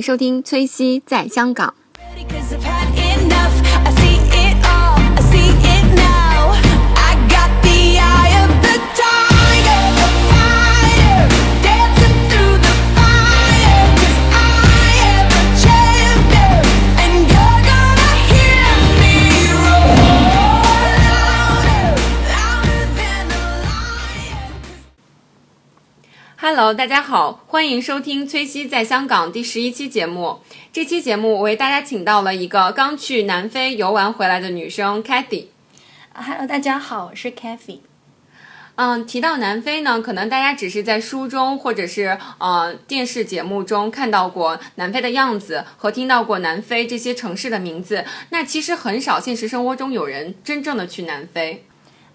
收听崔西在香港。Hello，大家好，欢迎收听崔西在香港第十一期节目。这期节目我为大家请到了一个刚去南非游玩回来的女生 Cathy。Hello，大家好，我是 Kathy。嗯，提到南非呢，可能大家只是在书中或者是呃电视节目中看到过南非的样子和听到过南非这些城市的名字，那其实很少现实生活中有人真正的去南非。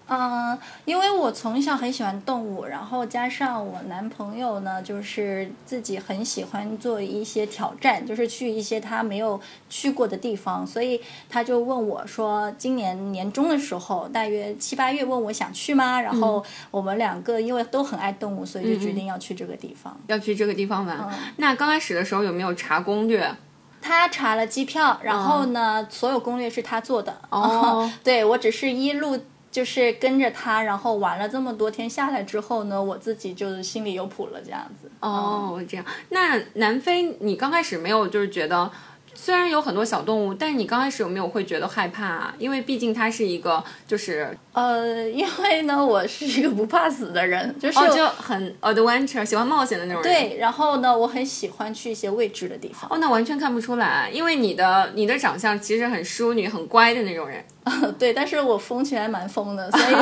嗯，因为我从小很喜欢动物，然后加上我男朋友呢，就是自己很喜欢做一些挑战，就是去一些他没有去过的地方，所以他就问我说，今年年中的时候，大约七八月，问我想去吗？然后我们两个因为都很爱动物，所以就决定要去这个地方。要去这个地方玩，那刚开始的时候有没有查攻略？他查了机票，然后呢，所有攻略是他做的。哦 对我只是一路就是跟着他，然后玩了这么多天下来之后呢，我自己就是心里有谱了，这样子。哦，这样。那南非你刚开始没有就是觉得，虽然有很多小动物，但是你刚开始有没有会觉得害怕啊？因为毕竟它是一个就是呃，因为呢，我是一个不怕死的人，就是、哦就很 adventure 喜欢冒险的那种人。。对，然后呢，我很喜欢去一些未知的地方。哦，那完全看不出来，因为你的你的长相其实很淑女、很乖的那种人。对，但是我疯起来蛮疯的，所以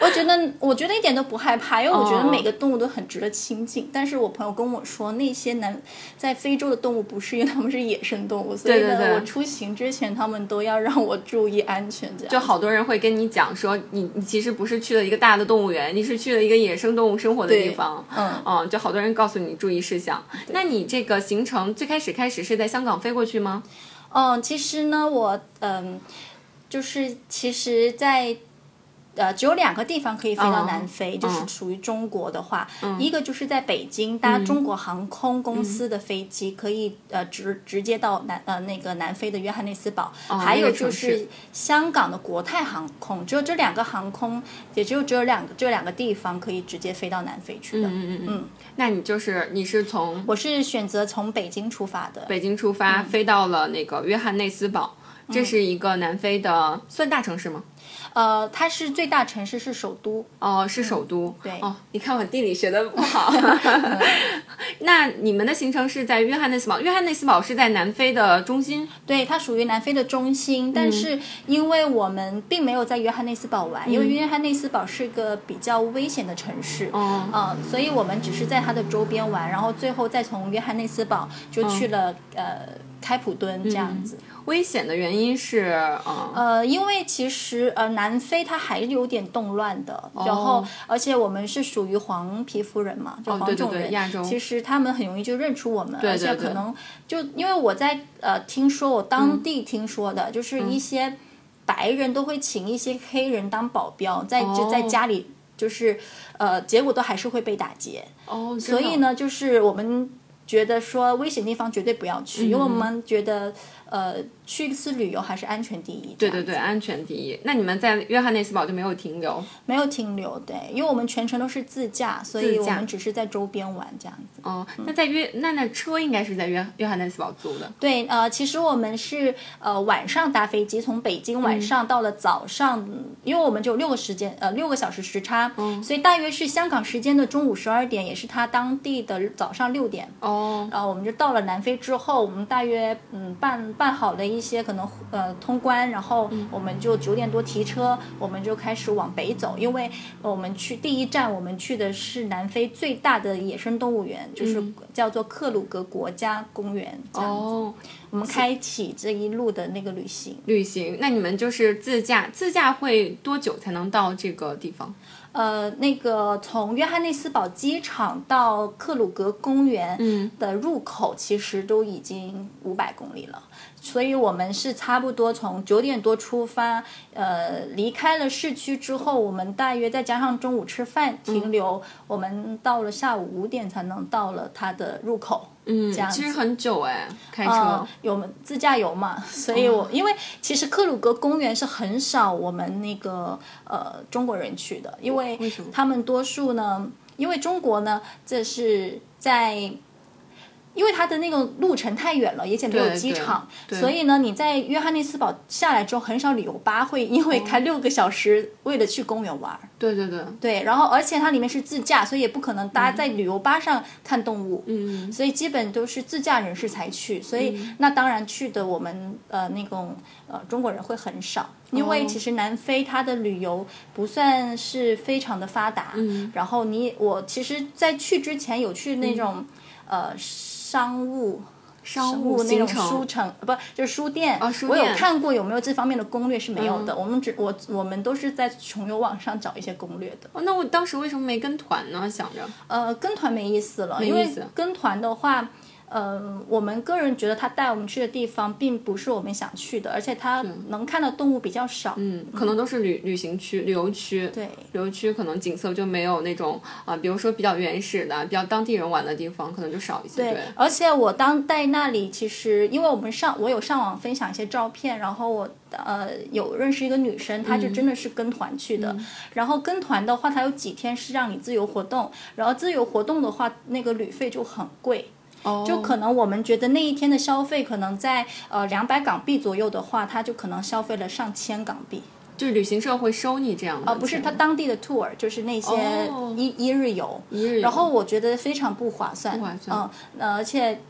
我觉得我觉得一点都不害怕，因为我觉得每个动物都很值得亲近。但是我朋友跟我说，那些南在非洲的动物不是，因为它们是野生动物，所以呢，我出行之前他们都要让我注意安全，这样。就好多人会跟你讲说，你你其实不是去了一个大的动物园，你是去了一个野生动物生活的地方。嗯嗯，就好多人告诉你注意事项。那你这个行程最开始开始是在香港飞过去吗？嗯，其实呢，我嗯，就是其实在，呃，只有两个地方可以飞到南非，就是嗯属于中国的话，一个就是在北京搭中国航空公司的飞机，可以呃直直接到南呃那个南非的约翰内斯堡，还有就是香港的国泰航空，只有这两个航空，也只有只有两个这两个地方可以直接飞到南非去的。嗯嗯嗯。那你就是你是从我是选择从北京出发的，北京出发，飞到了那个约翰内斯堡。这是一个南非的算大城市吗？呃，它是最大城市，是首都。哦，是首都。嗯对哦，你看我地理学的不好。那你们的行程是在约翰内斯堡？约翰内斯堡是在南非的中心。对，它属于南非的中心，但是因为我们并没有在约翰内斯堡玩，因为约翰内斯堡是个比较危险的城市，嗯呃，所以我们只是在它的周边玩，然后最后再从约翰内斯堡就去了、呃开普敦这样子。危险的原因是，嗯，呃，因为其实呃，南非它还是有点动乱的，然后而且我们是属于黄皮肤人嘛，就黄种人，对亚洲。其实他们很容易就认出我们，而且可能就因为我在呃听说我当地听说的，就是一些白人都会请一些黑人当保镖，在就在哦家里。就是，呃，结果都还是会被打劫，哦，所以呢，就是我们觉得说危险地方绝对不要去，因为我嗯。们觉得，呃，去一次旅游还是安全第一。对对对，安全第一。那你们在约翰内斯堡就没有停留？没有停留，对，因为我们全程都是自驾，所以我们只是在周边玩这样子。哦，那在约那那车应该是在约约翰内斯堡租的。对，呃，其实我们是呃晚上搭飞机，从北京晚上到了早上，嗯因为我们只有六个时间，呃六个小时时差，嗯所以大约是香港时间的中午十二点，也是他当地的早上六点。哦，然后我们就到了南非之后，我们大约嗯办办好了一些可能呃通关，然后我们就九点多提车，我们就开始往北走，因为我们去第一站我们去的是南非最大的野生动物园，就是叫做克鲁格国家公园。这样子，哦，我们开启这一路的那个旅行。旅行，那你们就是自驾，自驾会多久才能到这个地方？呃，那个从约翰内斯堡机场到克鲁格公园的入口，其实都已经五百公里了。所以我们是差不多从九点多出发，呃，离开了市区之后，我们大约再加上中午吃饭停留，我们到了下午五点才能到了它的入口。嗯，这样其实很久哎，开车。呃，有自驾游嘛，所以我、因为其实克鲁格公园是很少我们那个呃中国人去的，因为他们多数呢，因为中国呢这是在。因为它的那个路程太远了，而且没有机场，所以呢，你在约翰内斯堡下来之后，很少旅游巴会因为开六个小时为了去公园玩。儿。对对对，对，然后而且它里面是自驾，所以也不可能大家在旅游巴上看动物。嗯，所以基本都是自驾人士才去，所以、那当然去的我们呃那种呃中国人会很少，因为哦其实南非它的旅游不算是非常的发达，嗯。然后你我其实，在去之前有去那种、呃商务。商务那种书城不就是书店？哦书我有看过有没有这方面的攻略是没有的。嗯我们只我我们都是在穷游网上找一些攻略的。哦那我当时为什么没跟团呢？想着，呃，跟团没意思了，因为跟团的话，呃，我们个人觉得他带我们去的地方并不是我们想去的，而且他能看到动物比较少。嗯，可能都是旅旅行区、旅游区。对，旅游区可能景色就没有那种啊、比如说比较原始的、比较当地人玩的地方，可能就少一些。对，而且我当在那里，其实因为我们上我有上网分享一些照片，然后我呃有认识一个女生，她就真的是跟团去的。然后跟团的话，它有几天是让你自由活动，然后自由活动的话，那个旅费就很贵。哦，就可能我们觉得那一天的消费可能在呃两百港币左右的话，他就可能消费了上千港币。就是旅行社会收你这样的钱。呃，不是他当地的 tour，就是那些哦一、一日游。一日游然后我觉得非常不划算。不划算嗯、呃而且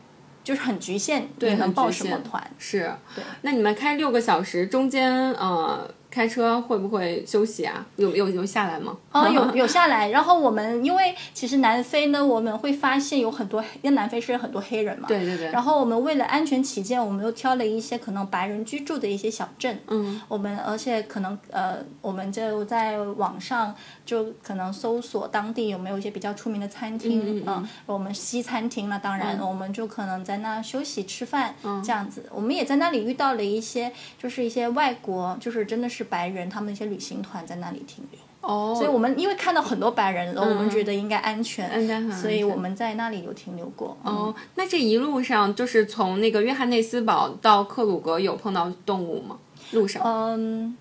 就是很局限，对你能报什么团？是，对。那你们开六个小时，中间呃开车会不会休息啊？有有有下来吗？哦，有有下来，然后我们因为其实南非呢，我们会发现有很多，因为南非是很多黑人嘛，对对对。然后我们为了安全起见，我们又挑了一些可能白人居住的一些小镇，嗯，我们而且可能呃，我们就在网上就可能搜索当地有没有一些比较出名的餐厅，嗯嗯嗯我们西餐厅那当然、嗯我们就可能在那休息吃饭，嗯这样子。我们也在那里遇到了一些就是一些外国，就是真的是白人，他们一些旅行团在那里停留。哦，所以我们因为看到很多白人，然后我们觉得应该安全，安全所以我们在那里有停留过。嗯哦，那这一路上就是从那个约翰内斯堡到克鲁格有碰到动物吗？路上？嗯，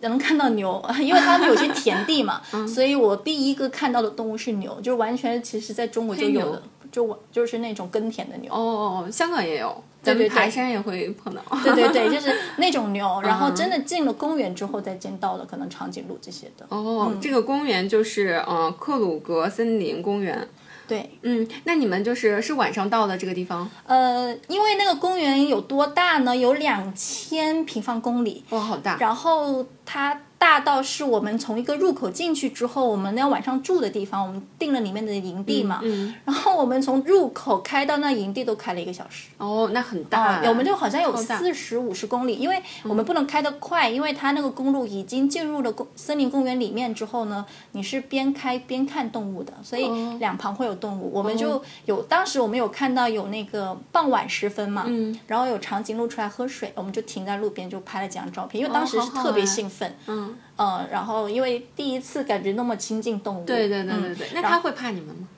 能看到牛，因为他们有些田地嘛，嗯所以我第一个看到的动物是牛，就完全其实在中国就有的，就我就是那种耕田的牛。哦哦，哦，香港也有，咱们爬山也会碰到。对对对，就是那种牛，然后嗯真的进了公园之后再见到的可能长颈鹿这些的。哦，这个公园就是呃克鲁格森林公园。对，嗯，那你们就是是晚上到的这个地方？呃，因为那个公园有多大呢？有两千平方公里，哇，好大！然后它大到是我们从一个入口进去之后，我们要晚上住的地方，我们定了里面的营地嘛。嗯，然后我们从入口开到那营地都开了一个小时。哦，那很大啊，我们就好像有四十五十公里，因为我们不能开得快，因为它那个公路已经进入了公森林公园里面之后呢，你是边开边看动物的，所以哦两旁会有动物。我们就有当时我们有看到有那个傍晚时分嘛，嗯然后有长颈鹿出来喝水，我们就停在路边就拍了几张照片，因为当时是特别哎兴奋，嗯，嗯，然后因为第一次感觉那么亲近动物，对对对嗯对。对。那他会怕你们吗？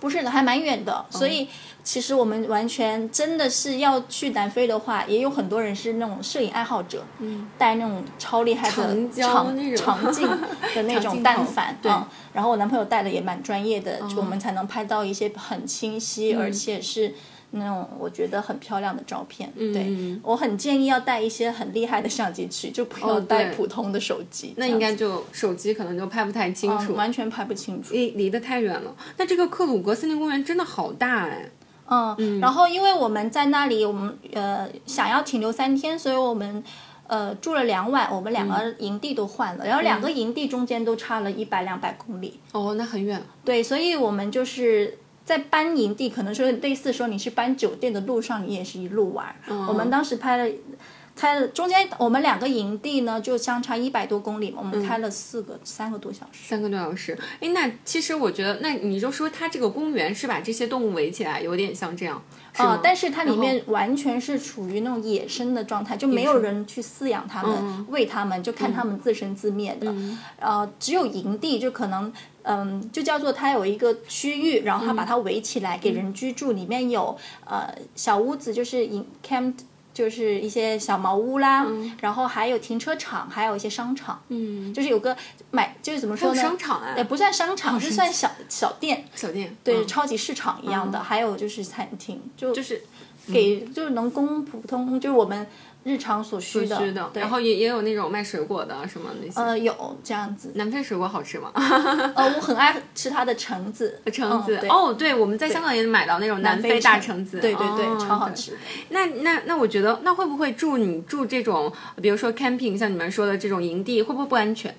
不是的，还蛮远的，所以其实我们完全真的是要去南非的话，也有很多人是那种摄影爱好者，嗯，带那种超厉害的长长长镜的那种 单反，对。嗯，然后我男朋友带的也蛮专业的，就我们才能拍到一些很清晰，嗯。而且是。那种我觉得很漂亮的照片，嗯对我很建议要带一些很厉害的相机去，就不要哦带普通的手机。那应该就手机可能就拍不太清楚，嗯完全拍不清楚。离离得太远了。那这个克鲁格森林公园真的好大哎！嗯，然后因为我们在那里，我们呃想要停留三天，所以我们呃住了两晚，我们两个营地都换了，然后两个营地中间都差了一百两百公里，哦，那很远。对，所以我们就是。在搬营地，可能说类似说你是搬酒店的路上，你也是一路玩。我们当时拍了开了中间我们两个营地呢就相差一百多公里嘛，我们开了四个、三个多小时。三个多小时。哎，那其实我觉得，那你就说它这个公园是把这些动物围起来，有点像这样？啊、但是它里面完全是处于那种野生的状态，就没有人去饲养它们、嗯喂它们，就看它们自生自灭的。呃，只有营地就可能，嗯，就叫做它有一个区域，然后它把它围起来、给人居住，里面有呃小屋子，就是 in camp。就是一些小茅屋啦，然后还有停车场，还有一些商场，嗯，就是有个买，就是怎么说呢？商场啊？也不算商场，是算小小店，小店，对，嗯。超级市场一样的。还有就是餐厅，就就是给就是能供普通就是我们日常所需的，然后也也有那种卖水果的什么那些。呃有这样子，南非水果好吃吗？呃我很爱吃它的橙子，橙子、哦，对，我们在香港也买到那种南非大橙子，对对对，哦超好吃。那那那，我觉得那会不会住你住这种，比如说 camping，像你们说的这种营地，会不会不安全？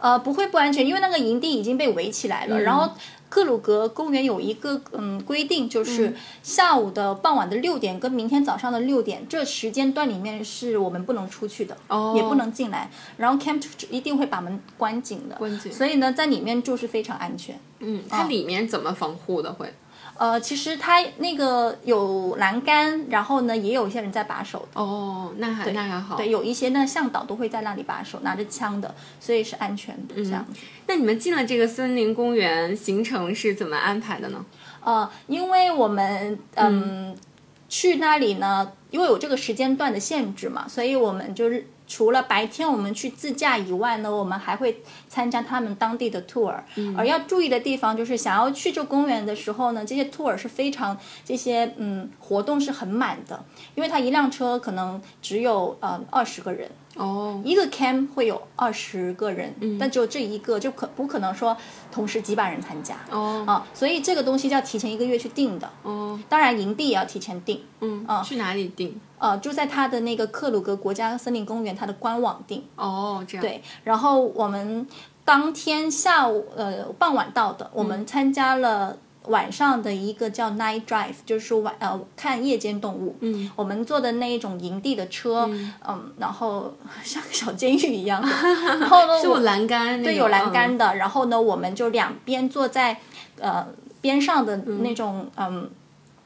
呃，不会不安全，因为那个营地已经被围起来了。然后克鲁格公园有一个嗯规定，就是下午的傍晚的六点跟明天早上的六点这时间段里面是我们不能出去的，哦也不能进来。然后 camp 一定会把门关紧的，关紧所以呢，在里面住是非常安全。嗯，它里面怎么防护的会？呃，其实它那个有栏杆，然后呢，也有一些人在把守的。哦，那还那还好。对，有一些那向导都会在那里把守，拿着枪的，所以是安全的这样子。那你们进了这个森林公园，行程是怎么安排的呢？呃，因为我们嗯去那里呢，因为有这个时间段的限制嘛，所以我们就是除了白天我们去自驾以外呢，我们还会参加他们当地的 tour。而要注意的地方就是，想要去这公园的时候呢，这些 tour 是非常这些嗯活动是很满的，因为它一辆车可能只有呃二十个人。哦，一个 camp 会有二十个人，但只有这一个，就可不可能说同时几百人参加哦啊？所以这个东西就要提前一个月去定的。哦，当然，营地也要提前定，嗯，去哪里定？呃，就在他的那个克鲁格国家森林公园它的官网定。哦，这样。对，然后我们当天下午呃傍晚到的，我们参加了。晚上的一个叫 night drive，就是说晚呃看夜间动物。嗯，我们坐的那一种营地的车，嗯然后 像个小监狱一样的，然后呢，是有栏杆，对，有栏杆嗯。的。然后呢，我们就两边坐在呃边上的那种嗯。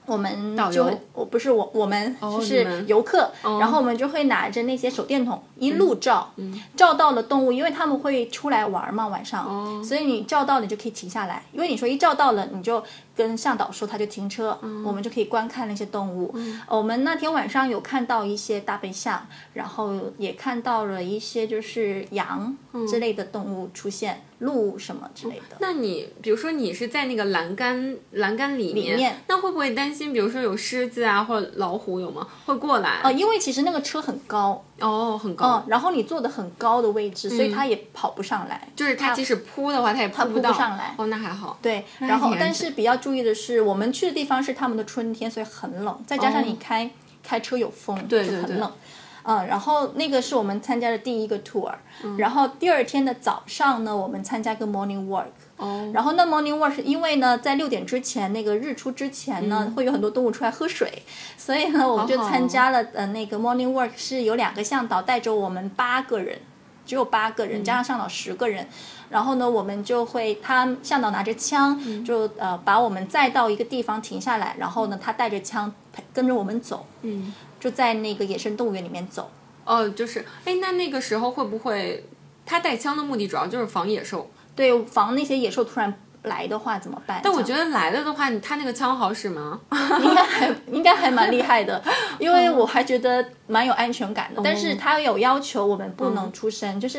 我们就，我不是我，我们就是游客，然后我们就会拿着那些手电筒一路照，照到了动物，因为他们会出来玩嘛，晚上，哦。所以你照到了你就可以停下来，因为你说一照到了，你就跟向导说他就停车，嗯我们就可以观看那些动物。呃我们那天晚上有看到一些大背象，然后也看到了一些就是羊之类的动物出现，鹿什么之类的。那你比如说你是在那个栏杆栏杆里面，里面那会不会担心，比如说有狮子啊或者老虎有吗？会过来？呃，因为其实那个车很高，哦，很高，嗯，然后你坐的很高的位置，所以它也跑不上来。就是它即使扑的话，它也扑扑不到上来哦，那还好。对，然后但是比较注意的是，我们去的地方是他们的春天，所以很冷，再加上你哦开、开车有风，对对对就很冷。嗯，然后那个是我们参加的第一个 tour，、然后第二天的早上呢，我们参加个 morning walk。哦，然后那 morning walk 是因为呢，在六点之前，那个日出之前呢，会有很多动物出来喝水，所以呢，我们就参加了呃那个 morning walk，是有两个向导带着我们八个人，只有八个嗯。人，加上向导十个人。然后呢，我们就会，他向导拿着枪，嗯。就呃把我们载到一个地方停下来，然后呢，他带着枪陪跟着我们走，嗯，就在那个野生动物园里面走。哦，就是，哎，那那个时候会不会他带枪的目的主要就是防野兽？对，防那些野兽突然来的话怎么办？但我觉得得来了的话，你他那个枪好使吗？应该还应该还蛮厉害的，因为我还觉得蛮有安全感的。但哦是他有要求我们不能出声，就是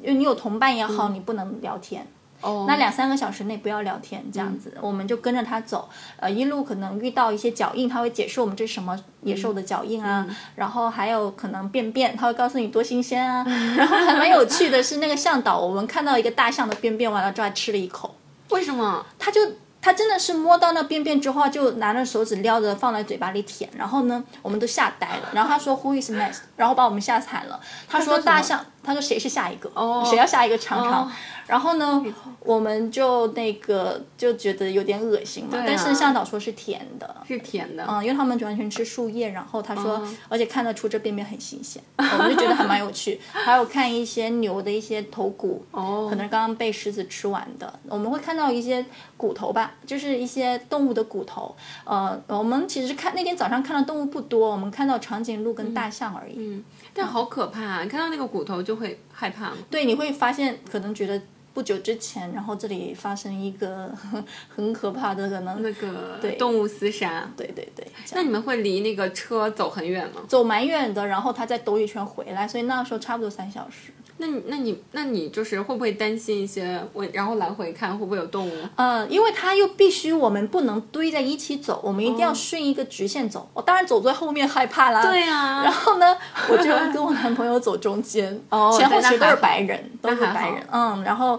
因为你有同伴也嗯好，你不能聊天。哦，那两三个小时内不要聊天，这样子，我们就跟着他走。呃，一路可能遇到一些脚印，他会解释我们这是什么野兽的脚印啊。然后还有可能便便，他会告诉你多新鲜啊。然后还蛮有趣的是，那个向导，我们看到一个大象的便便完了之后还吃了一口，为什么？他就。他真的是摸到那便便之后，就拿着手指撩着放在嘴巴里舔，然后呢，我们都吓呆了。然后他说 Who is next？然后把我们吓惨了。他说大象，他说谁是下一个，哦谁要下一个尝尝。哦然后呢，我们就那个就觉得有点恶心嘛，啊但是向导说是甜的。是甜的。嗯，因为他们完全吃树叶，然后他说，哦而且看得出这便便很新鲜，我们就觉得还蛮有趣。还有看一些牛的一些头骨，哦可能刚刚被狮子吃完的，我们会看到一些骨头吧，就是一些动物的骨头。呃，我们其实看那天早上看到动物不多，我们看到长颈鹿跟大象而已。嗯，但好可怕、啊！你看到那个骨头就会害怕吗？对，你会发现可能觉得不久之前，然后这里发生一个 很可怕的可能，那个对动物厮杀。对对对，那你们会离那个车走很远吗？走蛮远的，然后他再兜一圈回来，所以那时候差不多三小时。那你那你那你就是会不会担心一些我然后来回看会不会有动物？呃，因为它又必须我们不能堆在一起走，我们一定要顺一个直线走。我、当然走在后面害怕啦。对啊然后呢，我就跟我男朋友走中间，哦前后其实都是白人，都是白人。嗯，然后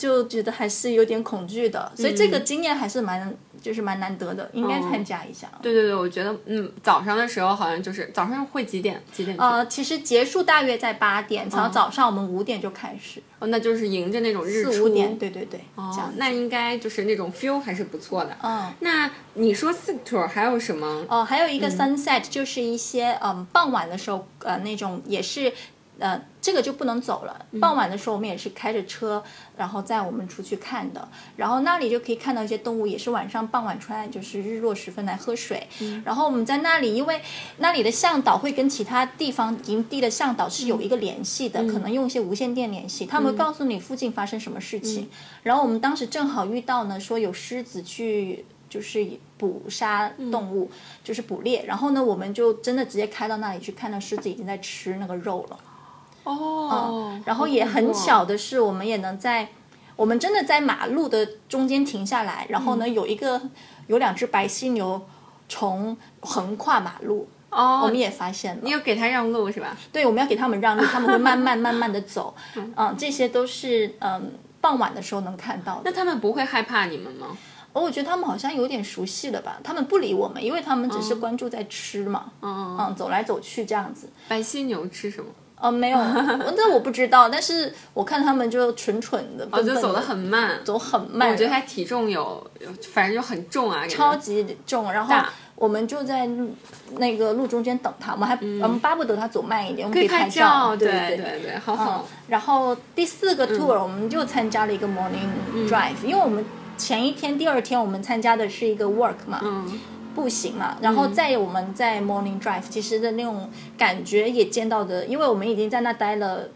就觉得还是有点恐惧的，所以这个嗯经验还是蛮就是蛮难得的，应该哦参加一下。对对对，我觉得嗯，早上的时候好像就是早上会几点？几点？呃，其实结束大约在八点，然后早上我们五点就开始，哦，那就是迎着那种日出。四五点，对对对，这哦样，。那应该就是那种 feel 还是不错的。嗯。那你说 s i t tour 还有什么？哦，还有一个 sunset，、就是一些嗯傍晚的时候，呃那种也是。呃，这个就不能走了。傍晚的时候，我们也是开着车，然后载我们出去看的。然后那里就可以看到一些动物，也是晚上傍晚出来，就是日落时分来喝水。然后我们在那里，因为那里的向导会跟其他地方营地的向导是有一个联系的，可能用一些无线电联系，他们会告诉你附近发生什么事情。然后我们当时正好遇到呢，说有狮子去。就是捕杀动物，就是捕猎，然后呢，我们就真的直接开到那里去看到狮子已经在吃那个肉了。哦，然后也很巧的是，我们也能在我们真的在马路的中间停下来，然后呢，有一个有两只白犀牛从横跨马路，哦，我们也发现了你。有给他让路是吧？对，我们要给他们让路，他们会慢慢慢慢的走，嗯，这些都是嗯傍晚的时候能看到的。那他们不会害怕你们吗？哦，我觉得他们好像有点熟悉了吧？他们不理我们，因为他们只是关注在吃嘛，嗯，嗯，走来走去这样子。白犀牛吃什么？呃，没有，那我不知道，但是我看他们就蠢蠢的，哦，笨笨的就走得很慢。走很慢，我觉得他体重有，反正就很重啊，超级重。然后我们就在路那个路中间等他，我们还、我们巴不得他走慢一点，我们可以拍照，对对对。对，好嗯好。，然后第四个 tour 我们就参加了一个 morning drive，、因为我们前一天、第二天我们参加的是一个 work 嘛，嗯，步行嘛，然后在我们在 morning drive，其实的那种感觉也见到的，因为我们已经在那待了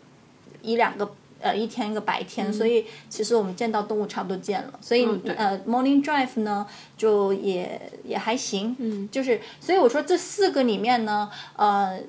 一两个。呃，一天一个白天，所以其实我们见到动物差不多见了，所以、嗯呃，morning drive 呢就也也还行，嗯，就是所以我说这四个里面呢，呃，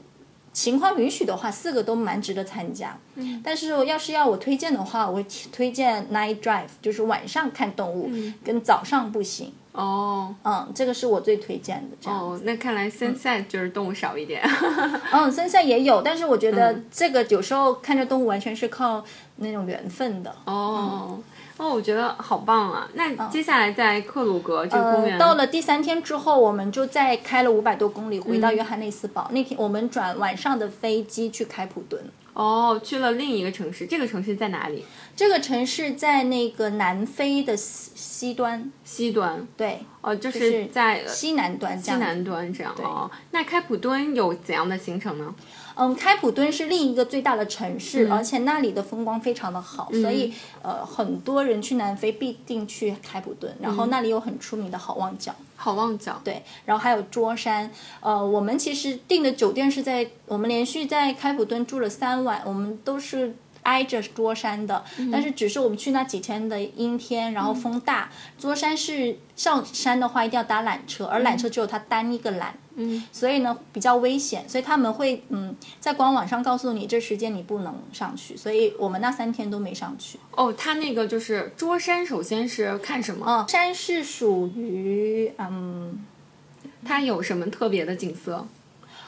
情况允许的话，四个都蛮值得参加。嗯，但是要是要我推荐的话，我会推荐 night drive，就是晚上看动物，跟早上步行。哦嗯，这个是我最推荐的。这样哦，那看来 sunset 就是动物少一点。嗯，森赛也有，但是我觉得嗯这个有时候看着动物完全是靠那种缘分的。哦哦，我觉得好棒啊！那接下来在克鲁格这个公园，呃，到了第三天之后，我们就再开了五百多公里回嗯到约翰内斯堡。那天我们转晚上的飞机去开普敦。哦，去了另一个城市，这个城市在哪里？这个城市在那个南非的西西端，西端。对，哦，就就是是在西南端这样。西南端这样哦。那开普敦有怎样的行程呢？嗯，开普敦是另一个最大的城嗯市，而且那里的风光非常的好，所以呃，很多人去南非必定去开普敦，然嗯后那里有很出名的好望角。好望角。对，然后还有桌山，呃，我们其实订的酒店是在我们连续在开普敦住了三晚，我们都是挨着桌山的，但是只是我们去那几天的阴天，然后风大，桌山是上山的话一定要搭缆车，而缆车只有它单一个缆。嗯，所以呢比较危险，所以他们会嗯在官网上告诉你这时间你不能上去，所以我们那三天都没上去。哦，它那个就是桌山，首先是看什么？嗯，山是属于嗯它有什么特别的景色？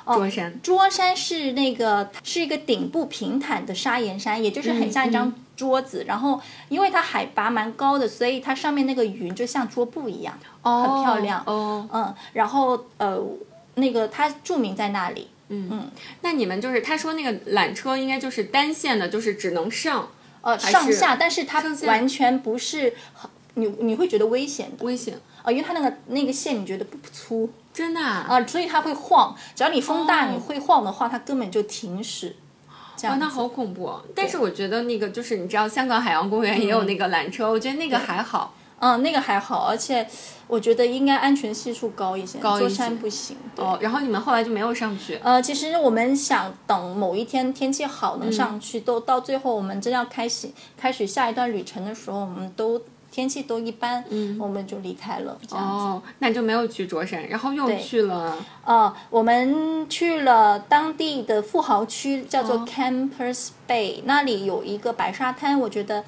哦桌山。桌山是那个是一个顶部平坦的砂岩山，也就是很像一张桌子。然后因为它海拔蛮高的，所以它上面那个云就像桌布一样，哦很漂亮。哦，嗯，然后呃，那个它著名在那里。嗯嗯那你们就是他说那个缆车应该就是单线的，就是只能上呃，上下，但是它完全不是很，你你会觉得危险的，危险，呃，因为它那个那个线你觉得不粗真的啊？啊、所以它会晃，只要你风大、哦你会晃的话，它根本就停驶。哇，子，那好恐怖、哦！但是我觉得那个就是你知道，香港海洋公园也有那个缆车，我觉得那个还好。嗯，那个还好，而且我觉得应该安全系数高一些，高一些山不行。哦，然后你们后来就没有上去。呃，其实我们想等某一天天气好能上去，都到最后我们真要开始开始下一段旅程的时候，我们都天气都一般，嗯我们就离开了这样子。哦，那就没有去卓山，然后又去了呃，我们去了当地的富豪区，叫做哦 Campers Bay，、那里有一个白沙滩，我觉得。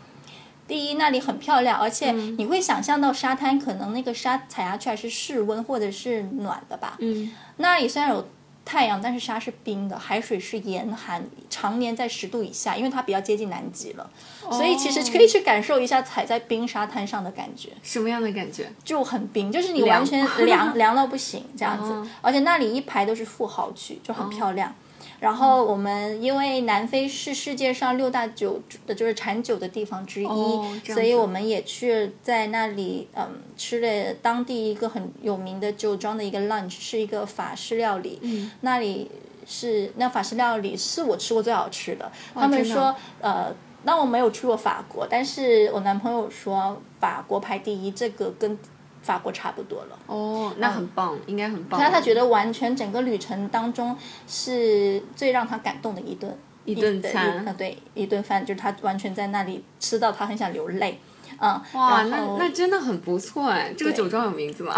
第一，那里很漂亮，而且嗯你会想象到沙滩可能那个沙踩下去还是室温或者是暖的吧。嗯，那里虽然有太阳，但是沙是冰的，海水是严寒，常年在十度以下，因为它比较接近南极了，所以其实可以去感受一下踩在冰沙滩上的感觉。什么样的感觉？就很冰，就是你完全凉凉到不行这样子，哦而且那里一排都是富豪区，就很漂亮。然后我们因为南非是世界上六大酒的就是产酒的地方之一，哦所以我们也去在那里嗯吃了当地一个很有名的酒庄的一个 lunch，是一个法式料理，嗯那里是那法式料理是我吃过最好吃的。他们说呃。那我没有去过法国，但是我男朋友说法国排第一，这个跟法国差不多了。哦，那很棒，应该很棒。他他觉得完全整个旅程当中是最让他感动的一顿一顿餐啊对一顿饭，就是他完全在那里吃到他很想流泪，嗯，哇，那那真的很不错哎。这个酒庄有名字吗？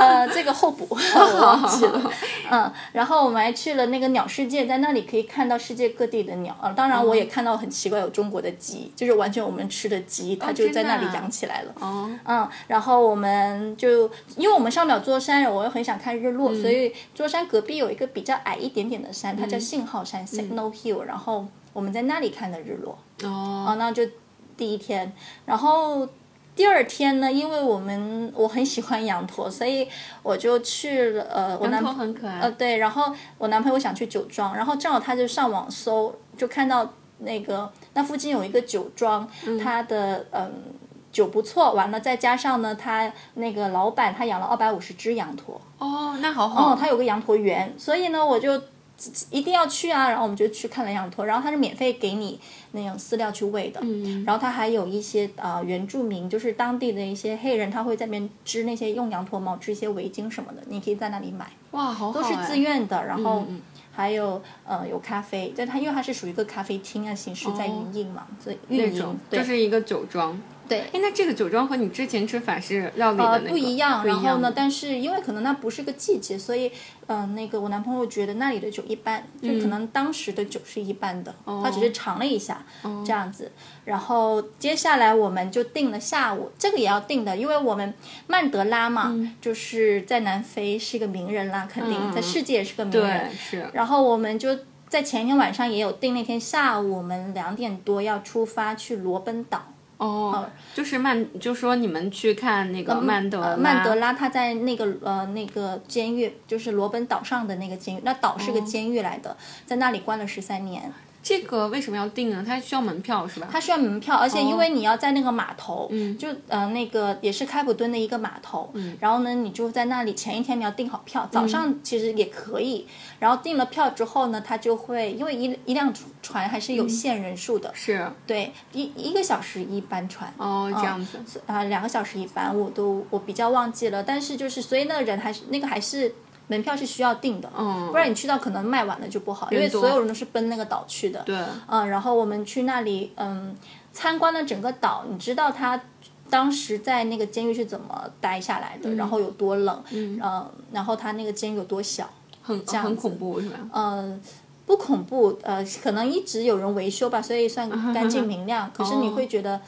呃，这个候补 我忘记了，嗯，然后我们还去了那个鸟世界，在那里可以看到世界各地的鸟，呃，当然我也看到很奇怪有中国的鸡，就是完全我们吃的鸡，它就在那里养起来了，哦，嗯，然后我们就因为我们上不了桌山，我又很想看日落，所以桌山隔壁有一个比较矮一点点的山，它叫信号山 （Signal Hill），然后我们在那里看的日落。哦，啊，那就第一天，然后第二天呢，因为我们我很喜欢羊驼，所以我就去了呃，我男羊驼很可爱呃对，然后我男朋友想去酒庄，然后正好他就上网搜，就看到那个那附近有一个酒庄，他的嗯。酒不错，完了再加上呢，他那个老板他养了二百五十只羊驼，哦，那好好。哦，他有个羊驼园，所以呢，我就一定要去啊。然后我们就去看了羊驼，然后他是免费给你那种饲料去喂的，嗯然后他还有一些呃原住民，就是当地的一些黑人，他会在那边织那些用羊驼毛织一些围巾什么的，你可以在那里买，哇，好好都是哎自愿的。然后嗯还有呃有咖啡，但它因为它是属于一个咖啡厅啊形式在营运嘛，所以运营就是一个酒庄。对。哎，那这个酒庄和你之前吃法式料理的呃那个不一样，然后呢，但是因为可能那不是个季节，所以嗯、呃那个我男朋友觉得那里的酒一般，就可能当时的酒是一般的，他只是尝了一下、这样子。然后接下来我们就定了下午，这个也要定的，因为我们曼德拉嘛，就是在南非是一个名人啦，肯定、嗯在世界也是个名人对。是。然后我们就在前一天晚上也有定，那天下午我们两点多要出发去罗本岛。哦，就是曼，就说你们去看那个曼德拉，呃曼德拉他在那个呃那个监狱，就是罗本岛上的那个监狱，那岛是个哦。监狱来的，在那里关了十三年。这个为什么要订呢？它需要门票是吧？它需要门票，而且因为你要在那个码头，嗯。就呃那个也是开普敦的一个码头，然后呢你就在那里前一天你要订好票，早上其实也可以，然后订了票之后呢，它就会因为一一辆船还是有限人数的，是。对，一一个小时一班船，哦，这样子。啊，两个小时一班，我都我比较忘记了，但是就是所以那个人还是那个还是门票是需要订的，嗯不然你去到可能卖完了就不好，因为所有人都是奔那个岛去的。对，嗯，然后我们去那里，嗯，参观了整个岛，你知道他当时在那个监狱是怎么待下来的，然后有多冷，嗯，然后他那个监狱有多小，很这样很恐怖是吧？嗯，不恐怖，呃，可能一直有人维修吧，所以算干净明亮。可是你会觉得，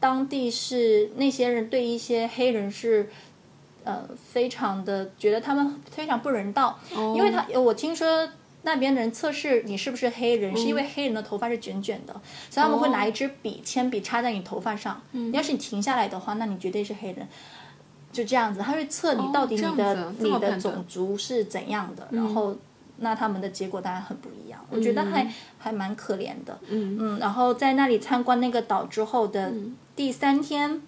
当地是那些人对一些黑人是，呃，非常的觉得他们非常不人道，因为他我听说。那边的人测试你是不是黑人，是因为黑人的头发是卷卷的，所以他们会拿一支笔、铅笔插在你头发上。要是你停下来的话，那你绝对是黑人。就这样子，他会测你到底你的、你的种族是怎样的，然后那他们的结果当然很不一样。我觉得还、还蛮可怜的。嗯嗯，然后在那里参观那个岛之后的第三天，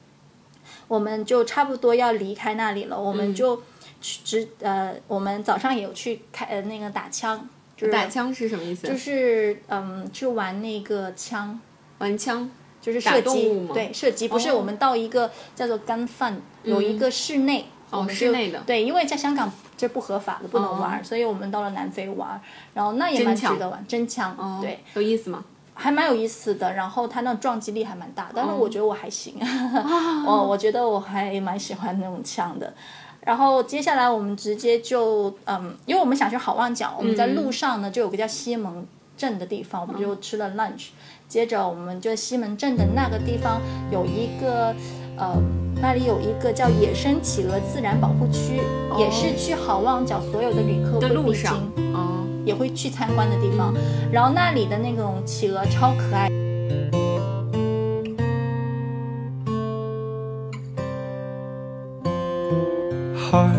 我们就差不多要离开那里了，我们就去直呃，我们早上也有去开呃那个打枪，就是打枪是什么意思？就是嗯去玩那个枪。玩枪。就是射击对射击不是哦我们到一个叫做 gun fun，、有一个室内，我们就室内的对，因为在香港这不合法的，不能玩，所以我们到了南非玩，然后那也蛮值得玩，真枪，哦对，，有意思吗？还蛮有意思的。然后它那撞击力还蛮大，但是哦我觉得我还行，我 我觉得我还蛮喜欢那种枪的。然后接下来我们直接就嗯，因为我们想去好望角，我们在路上呢就有个叫西门镇的地方，我们就吃了 lunch。接着我们就西门镇的那个地方有一个呃，那里有一个叫野生企鹅自然保护区，也是去好望角所有的旅客的路上也会去参观的地方。然后那里的那种企鹅超可爱。heart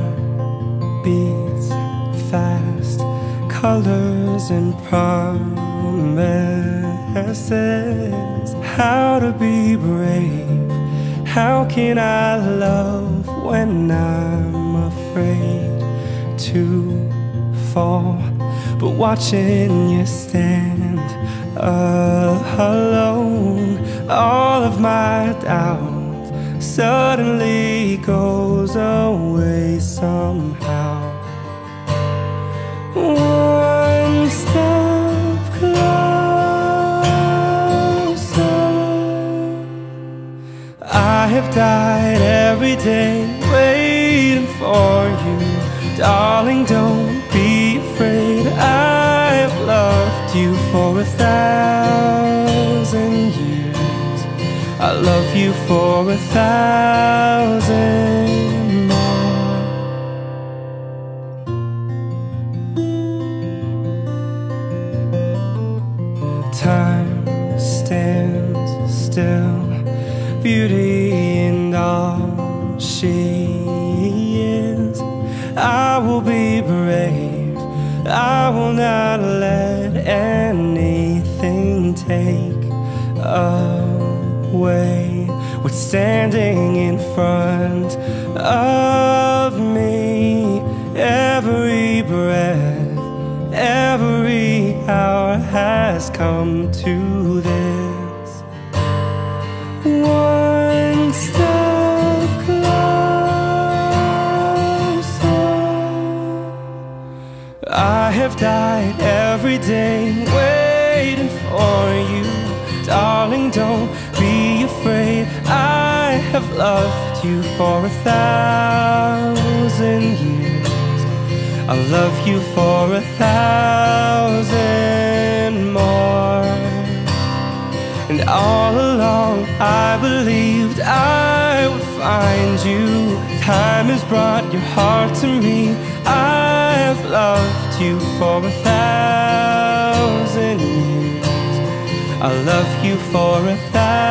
beats fast, colors and promises. How to be brave? How can I love when I'm afraid to fall? But watching you stand alone, all of my doubt suddenly goes away somehow. One step closer. I have died every day waiting for you. Darling, don't for a thousand years. I love you for a thousand take away what's standing in front of me. Every breath, every hour has come to this. One step closer. I have died every day have loved you for a thousand years. I'll love you for a thousand more. And all along I believed I would find you. Time has brought your heart to me. I have loved you for a thousand years. I'll love you for a thousand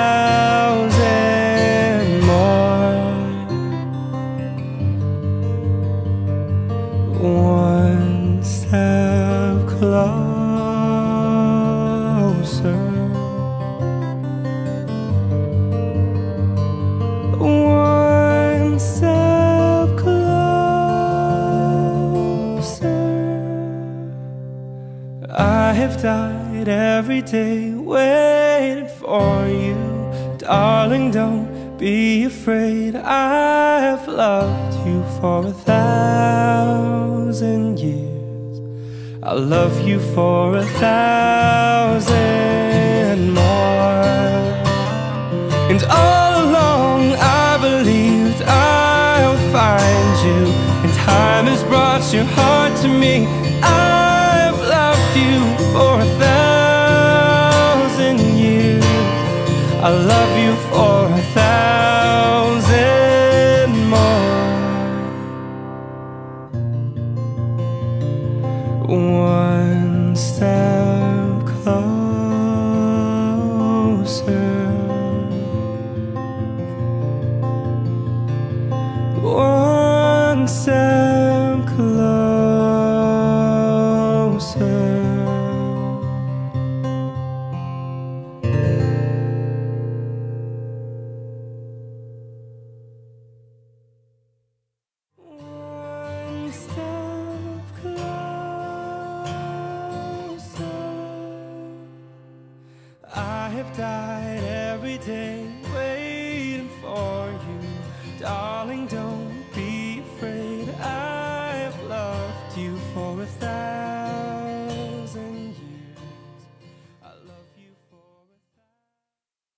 you for a thousand